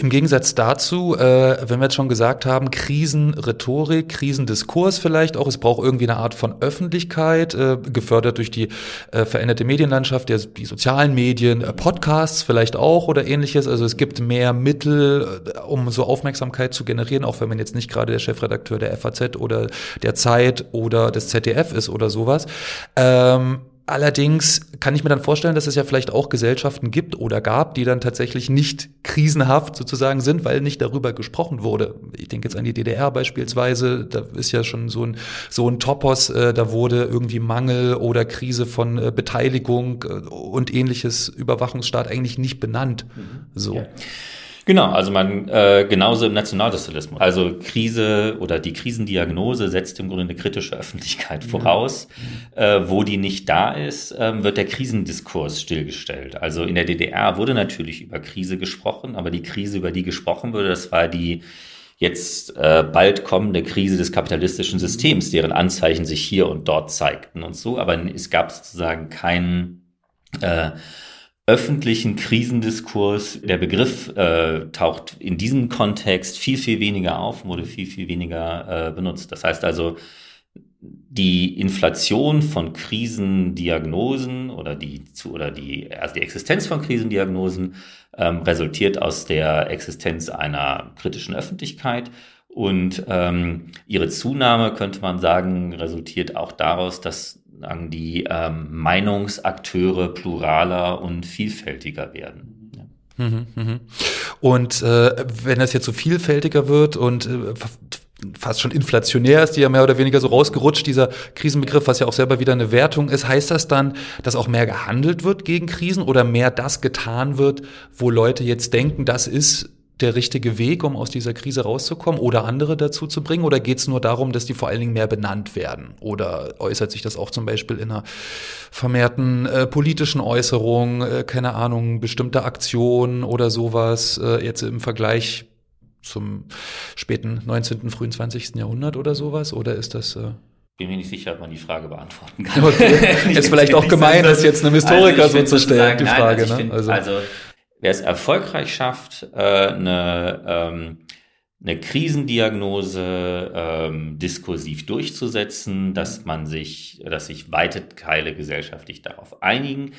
Im Gegensatz dazu, äh, wenn wir jetzt schon gesagt haben, Krisenrhetorik, Krisendiskurs vielleicht auch, es braucht irgendwie eine Art von Öffentlichkeit, äh, gefördert durch die äh, veränderte Medienlandschaft, der, die sozialen Medien, äh, Podcasts vielleicht auch oder ähnliches. Also es gibt mehr Mittel, äh, um so Aufmerksamkeit zu generieren, auch wenn man jetzt nicht gerade der Chefredakteur der FAZ oder der Zeit oder des ZDF ist oder sowas. Ähm, Allerdings kann ich mir dann vorstellen, dass es ja vielleicht auch Gesellschaften gibt oder gab, die dann tatsächlich nicht krisenhaft sozusagen sind, weil nicht darüber gesprochen wurde. Ich denke jetzt an die DDR beispielsweise, da ist ja schon so ein, so ein Topos, äh, da wurde irgendwie Mangel oder Krise von äh, Beteiligung äh, und ähnliches Überwachungsstaat eigentlich nicht benannt. Mhm. So. Ja. Genau, also man äh, genauso im Nationalsozialismus. Also Krise oder die Krisendiagnose setzt im Grunde eine kritische Öffentlichkeit voraus. Äh, wo die nicht da ist, äh, wird der Krisendiskurs stillgestellt. Also in der DDR wurde natürlich über Krise gesprochen, aber die Krise, über die gesprochen wurde, das war die jetzt äh, bald kommende Krise des kapitalistischen Systems, deren Anzeichen sich hier und dort zeigten und so. Aber es gab sozusagen keinen äh, öffentlichen Krisendiskurs, der Begriff äh, taucht in diesem Kontext viel, viel weniger auf, wurde viel, viel weniger äh, benutzt. Das heißt also, die Inflation von Krisendiagnosen oder die oder die also die Existenz von Krisendiagnosen ähm, resultiert aus der Existenz einer kritischen Öffentlichkeit und ähm, ihre Zunahme könnte man sagen resultiert auch daraus, dass die ähm, Meinungsakteure pluraler und vielfältiger werden. Mhm, mhm. Und äh, wenn das jetzt so vielfältiger wird und äh, fast schon inflationär ist, die ja mehr oder weniger so rausgerutscht, dieser Krisenbegriff, was ja auch selber wieder eine Wertung ist, heißt das dann, dass auch mehr gehandelt wird gegen Krisen oder mehr das getan wird, wo Leute jetzt denken, das ist der richtige Weg, um aus dieser Krise rauszukommen oder andere dazu zu bringen? Oder geht es nur darum, dass die vor allen Dingen mehr benannt werden? Oder äußert sich das auch zum Beispiel in einer vermehrten äh, politischen Äußerung, äh, keine Ahnung, bestimmte Aktionen oder sowas, äh, jetzt im Vergleich zum späten 19., frühen 20. Jahrhundert oder sowas? Oder ist das... Äh bin mir nicht sicher, ob man die Frage beantworten kann. Okay. ist vielleicht auch gemein, das jetzt einem Historiker also so zu stellen, die Frage. Nein, also, ne? also, also wer es erfolgreich schafft, äh, eine, ähm, eine Krisendiagnose ähm, diskursiv durchzusetzen, dass man sich, dass sich weite Teile gesellschaftlich darauf einigen,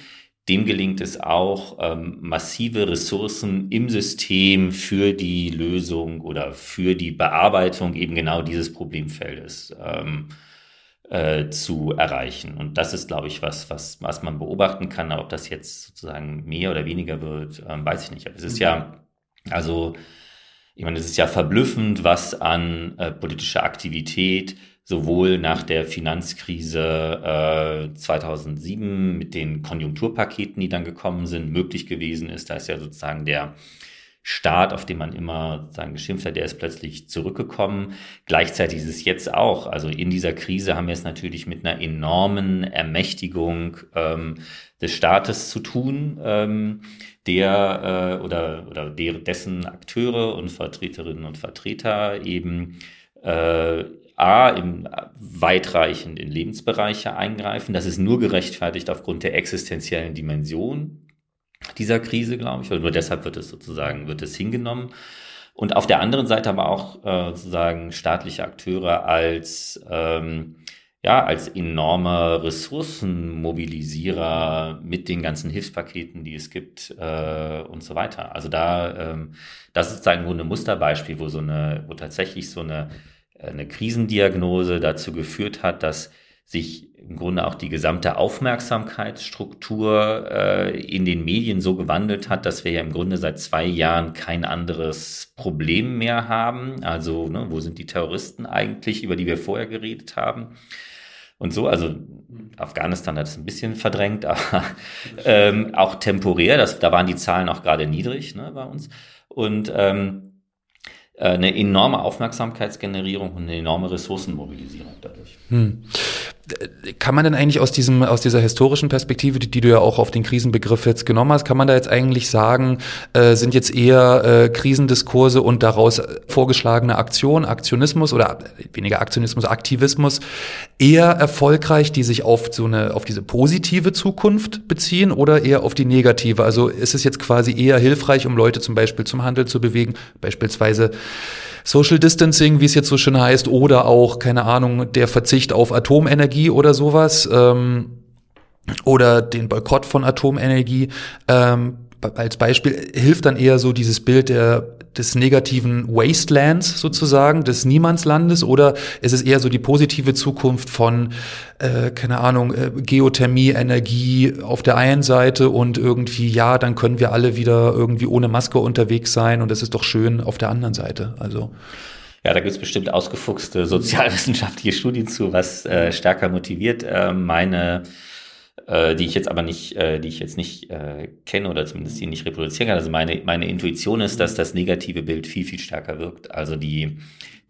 dem gelingt es auch, ähm, massive Ressourcen im System für die Lösung oder für die Bearbeitung eben genau dieses Problemfeldes ähm, äh, zu erreichen. Und das ist, glaube ich, was, was, was man beobachten kann. ob das jetzt sozusagen mehr oder weniger wird, ähm, weiß ich nicht. Aber es ist ja, also, ich meine, es ist ja verblüffend, was an äh, politischer Aktivität sowohl nach der Finanzkrise äh, 2007 mit den Konjunkturpaketen, die dann gekommen sind, möglich gewesen ist. Da ist ja sozusagen der Staat, auf den man immer sozusagen geschimpft hat, der ist plötzlich zurückgekommen. Gleichzeitig ist es jetzt auch, also in dieser Krise haben wir es natürlich mit einer enormen Ermächtigung ähm, des Staates zu tun, ähm, der äh, oder, oder der, dessen Akteure und Vertreterinnen und Vertreter eben äh, A, im, weitreichend in Lebensbereiche eingreifen. Das ist nur gerechtfertigt aufgrund der existenziellen Dimension dieser Krise, glaube ich. Oder nur deshalb wird es sozusagen, wird es hingenommen. Und auf der anderen Seite aber auch äh, sozusagen staatliche Akteure als ähm, ja, als enormer Ressourcenmobilisierer mit den ganzen Hilfspaketen, die es gibt äh, und so weiter. Also da, ähm, das ist ein Musterbeispiel, wo so eine, wo tatsächlich so eine, eine Krisendiagnose dazu geführt hat, dass sich im Grunde auch die gesamte Aufmerksamkeitsstruktur äh, in den Medien so gewandelt hat, dass wir ja im Grunde seit zwei Jahren kein anderes Problem mehr haben. Also, ne, wo sind die Terroristen eigentlich, über die wir vorher geredet haben? Und so, also Afghanistan hat es ein bisschen verdrängt, aber ähm, auch temporär, das, da waren die Zahlen auch gerade niedrig ne, bei uns. Und ähm, äh, eine enorme Aufmerksamkeitsgenerierung und eine enorme Ressourcenmobilisierung dadurch. Hm. Kann man denn eigentlich aus diesem, aus dieser historischen Perspektive, die, die, du ja auch auf den Krisenbegriff jetzt genommen hast, kann man da jetzt eigentlich sagen, äh, sind jetzt eher äh, Krisendiskurse und daraus vorgeschlagene Aktion, Aktionismus oder weniger Aktionismus, Aktivismus eher erfolgreich, die sich auf so eine, auf diese positive Zukunft beziehen oder eher auf die negative? Also ist es jetzt quasi eher hilfreich, um Leute zum Beispiel zum Handel zu bewegen, beispielsweise Social Distancing, wie es jetzt so schön heißt, oder auch, keine Ahnung, der Verzicht auf Atomenergie oder sowas, ähm, oder den Boykott von Atomenergie. Ähm, als Beispiel hilft dann eher so dieses Bild der des negativen Wastelands sozusagen, des Niemandslandes, oder ist es eher so die positive Zukunft von, äh, keine Ahnung, äh, Geothermie, Energie auf der einen Seite und irgendwie, ja, dann können wir alle wieder irgendwie ohne Maske unterwegs sein und das ist doch schön auf der anderen Seite. Also. Ja, da gibt es bestimmt ausgefuchste sozialwissenschaftliche Studien zu, was äh, stärker motiviert. Äh, meine äh, die ich jetzt aber nicht, äh, die ich jetzt nicht äh, kenne oder zumindest die nicht reproduzieren kann. Also meine, meine Intuition ist, dass das negative Bild viel, viel stärker wirkt. Also die,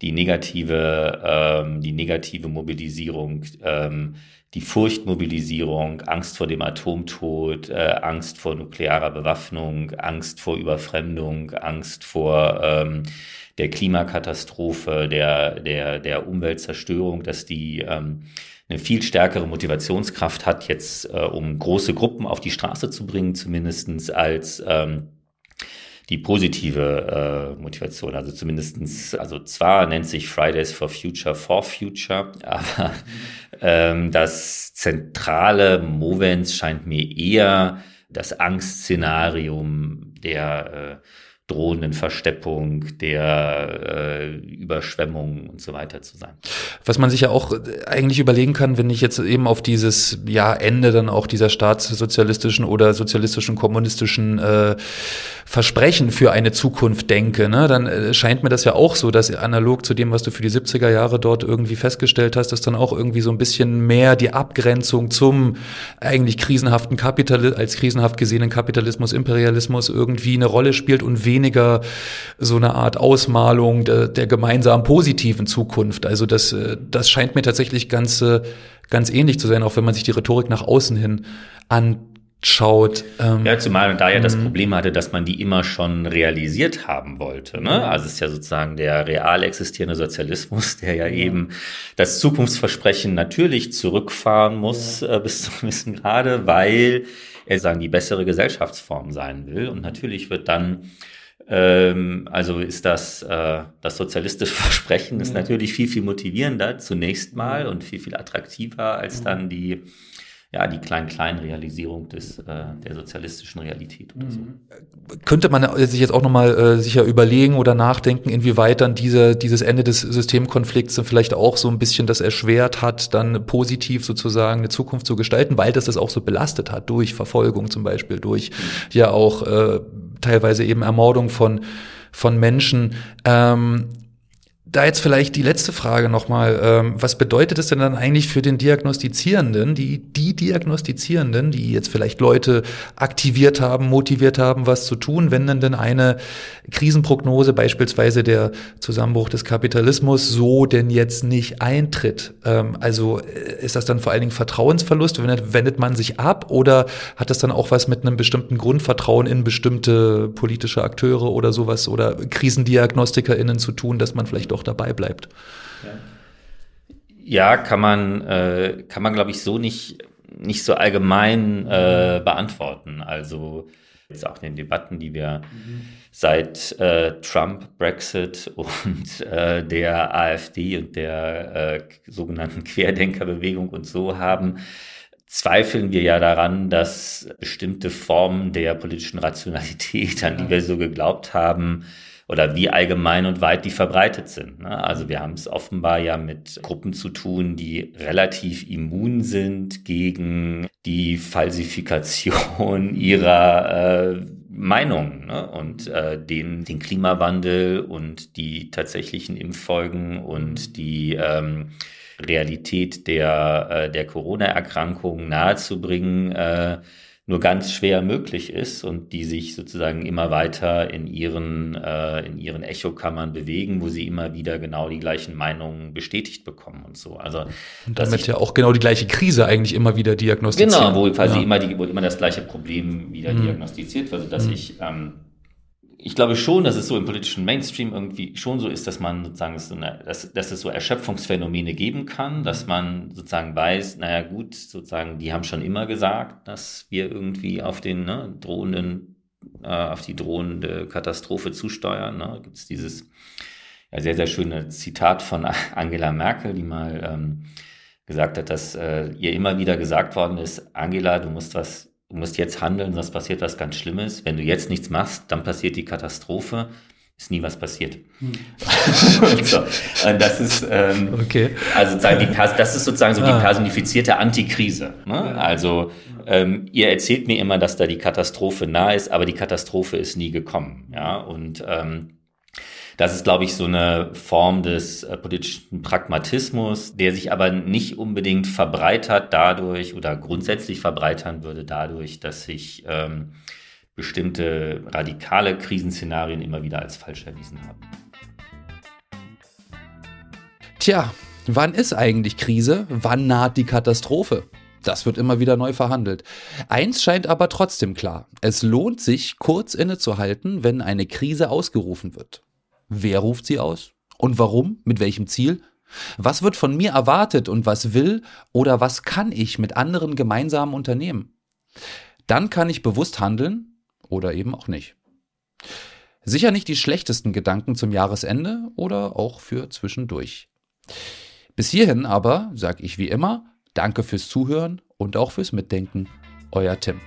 die negative, ähm, die negative Mobilisierung, ähm, die Furchtmobilisierung, Angst vor dem Atomtod, äh, Angst vor nuklearer Bewaffnung, Angst vor Überfremdung, Angst vor ähm, der Klimakatastrophe, der, der, der Umweltzerstörung, dass die ähm, eine viel stärkere Motivationskraft hat, jetzt äh, um große Gruppen auf die Straße zu bringen, zumindestens als ähm, die positive äh, Motivation. Also zumindestens, also zwar nennt sich Fridays for Future for Future, aber ähm, das zentrale Movens scheint mir eher das Angstszenarium der äh, drohenden Versteppung, der äh, Überschwemmung und so weiter zu sein. Was man sich ja auch eigentlich überlegen kann, wenn ich jetzt eben auf dieses ja, Ende dann auch dieser staatssozialistischen oder sozialistischen, kommunistischen äh, Versprechen für eine Zukunft denke, ne, dann äh, scheint mir das ja auch so, dass analog zu dem, was du für die 70er Jahre dort irgendwie festgestellt hast, dass dann auch irgendwie so ein bisschen mehr die Abgrenzung zum eigentlich krisenhaften Kapitalismus, als krisenhaft gesehenen Kapitalismus, Imperialismus irgendwie eine Rolle spielt und weniger so eine Art Ausmalung der, der gemeinsamen positiven Zukunft. Also das, äh, das scheint mir tatsächlich ganz, äh, ganz ähnlich zu sein, auch wenn man sich die Rhetorik nach außen hin an schaut. Ähm, ja, zumal man da ja das mhm. Problem hatte, dass man die immer schon realisiert haben wollte. Ne? Also es ist ja sozusagen der real existierende Sozialismus, der ja, ja. eben das Zukunftsversprechen natürlich zurückfahren muss ja. äh, bis zum gewissen Grade, weil er sagen die bessere Gesellschaftsform sein will. Und natürlich wird dann ähm, also ist das, äh, das sozialistische Versprechen ist natürlich viel, viel motivierender zunächst mal und viel, viel attraktiver als dann die ja, die klein-klein Realisierung des, äh, der sozialistischen Realität oder so. Mhm. Könnte man sich jetzt auch nochmal äh, sicher überlegen oder nachdenken, inwieweit dann diese, dieses Ende des Systemkonflikts vielleicht auch so ein bisschen das erschwert hat, dann positiv sozusagen eine Zukunft zu gestalten, weil das das auch so belastet hat durch Verfolgung zum Beispiel, durch ja auch äh, teilweise eben Ermordung von von Menschen. Ähm, da jetzt vielleicht die letzte Frage nochmal. Ähm, was bedeutet es denn dann eigentlich für den Diagnostizierenden, die, die Diagnostizierenden, die jetzt vielleicht Leute aktiviert haben, motiviert haben, was zu tun, wenn dann denn eine Krisenprognose, beispielsweise der Zusammenbruch des Kapitalismus, so denn jetzt nicht eintritt? Ähm, also äh, ist das dann vor allen Dingen Vertrauensverlust? Wendet, wendet man sich ab oder hat das dann auch was mit einem bestimmten Grundvertrauen in bestimmte politische Akteure oder sowas oder KrisendiagnostikerInnen zu tun, dass man vielleicht doch auch dabei bleibt. Ja, kann man, äh, kann man, glaube ich, so nicht, nicht so allgemein äh, beantworten. Also jetzt auch in den Debatten, die wir mhm. seit äh, Trump, Brexit und äh, der AfD und der äh, sogenannten Querdenkerbewegung und so haben, zweifeln wir ja daran, dass bestimmte Formen der politischen Rationalität, an die wir so geglaubt haben, oder wie allgemein und weit die verbreitet sind. Ne? Also wir haben es offenbar ja mit Gruppen zu tun, die relativ immun sind gegen die Falsifikation ihrer äh, Meinungen ne? und äh, den, den Klimawandel und die tatsächlichen Impffolgen und die ähm, Realität der, äh, der Corona-Erkrankung nahezubringen. Äh, nur ganz schwer möglich ist und die sich sozusagen immer weiter in ihren, äh, in ihren Echokammern bewegen, wo sie immer wieder genau die gleichen Meinungen bestätigt bekommen und so. Also und damit ich, ja auch genau die gleiche Krise eigentlich immer wieder diagnostiziert. Genau, wo quasi ja. immer, die, wo immer das gleiche Problem wieder mhm. diagnostiziert wird, also dass mhm. ich ähm, ich glaube schon, dass es so im politischen Mainstream irgendwie schon so ist, dass man sozusagen, so eine, dass, dass es so Erschöpfungsphänomene geben kann, dass man sozusagen weiß, naja gut, sozusagen, die haben schon immer gesagt, dass wir irgendwie auf den ne, drohenden, äh, auf die drohende Katastrophe zusteuern. Ne? Gibt es dieses ja, sehr, sehr schöne Zitat von Angela Merkel, die mal ähm, gesagt hat, dass äh, ihr immer wieder gesagt worden ist, Angela, du musst was du musst jetzt handeln, sonst passiert was ganz Schlimmes. Wenn du jetzt nichts machst, dann passiert die Katastrophe. Ist nie was passiert. Hm. so, das ist ähm, okay. also die, das ist sozusagen so ah. die personifizierte Antikrise. Ne? Also ähm, ihr erzählt mir immer, dass da die Katastrophe nah ist, aber die Katastrophe ist nie gekommen. Ja und ähm, das ist, glaube ich, so eine Form des äh, politischen Pragmatismus, der sich aber nicht unbedingt verbreitert dadurch oder grundsätzlich verbreitern würde dadurch, dass sich ähm, bestimmte radikale Krisenszenarien immer wieder als falsch erwiesen haben. Tja, wann ist eigentlich Krise? Wann naht die Katastrophe? Das wird immer wieder neu verhandelt. Eins scheint aber trotzdem klar. Es lohnt sich, kurz innezuhalten, wenn eine Krise ausgerufen wird. Wer ruft sie aus? Und warum? Mit welchem Ziel? Was wird von mir erwartet und was will oder was kann ich mit anderen gemeinsam unternehmen? Dann kann ich bewusst handeln oder eben auch nicht. Sicher nicht die schlechtesten Gedanken zum Jahresende oder auch für zwischendurch. Bis hierhin aber sage ich wie immer Danke fürs Zuhören und auch fürs Mitdenken. Euer Tim.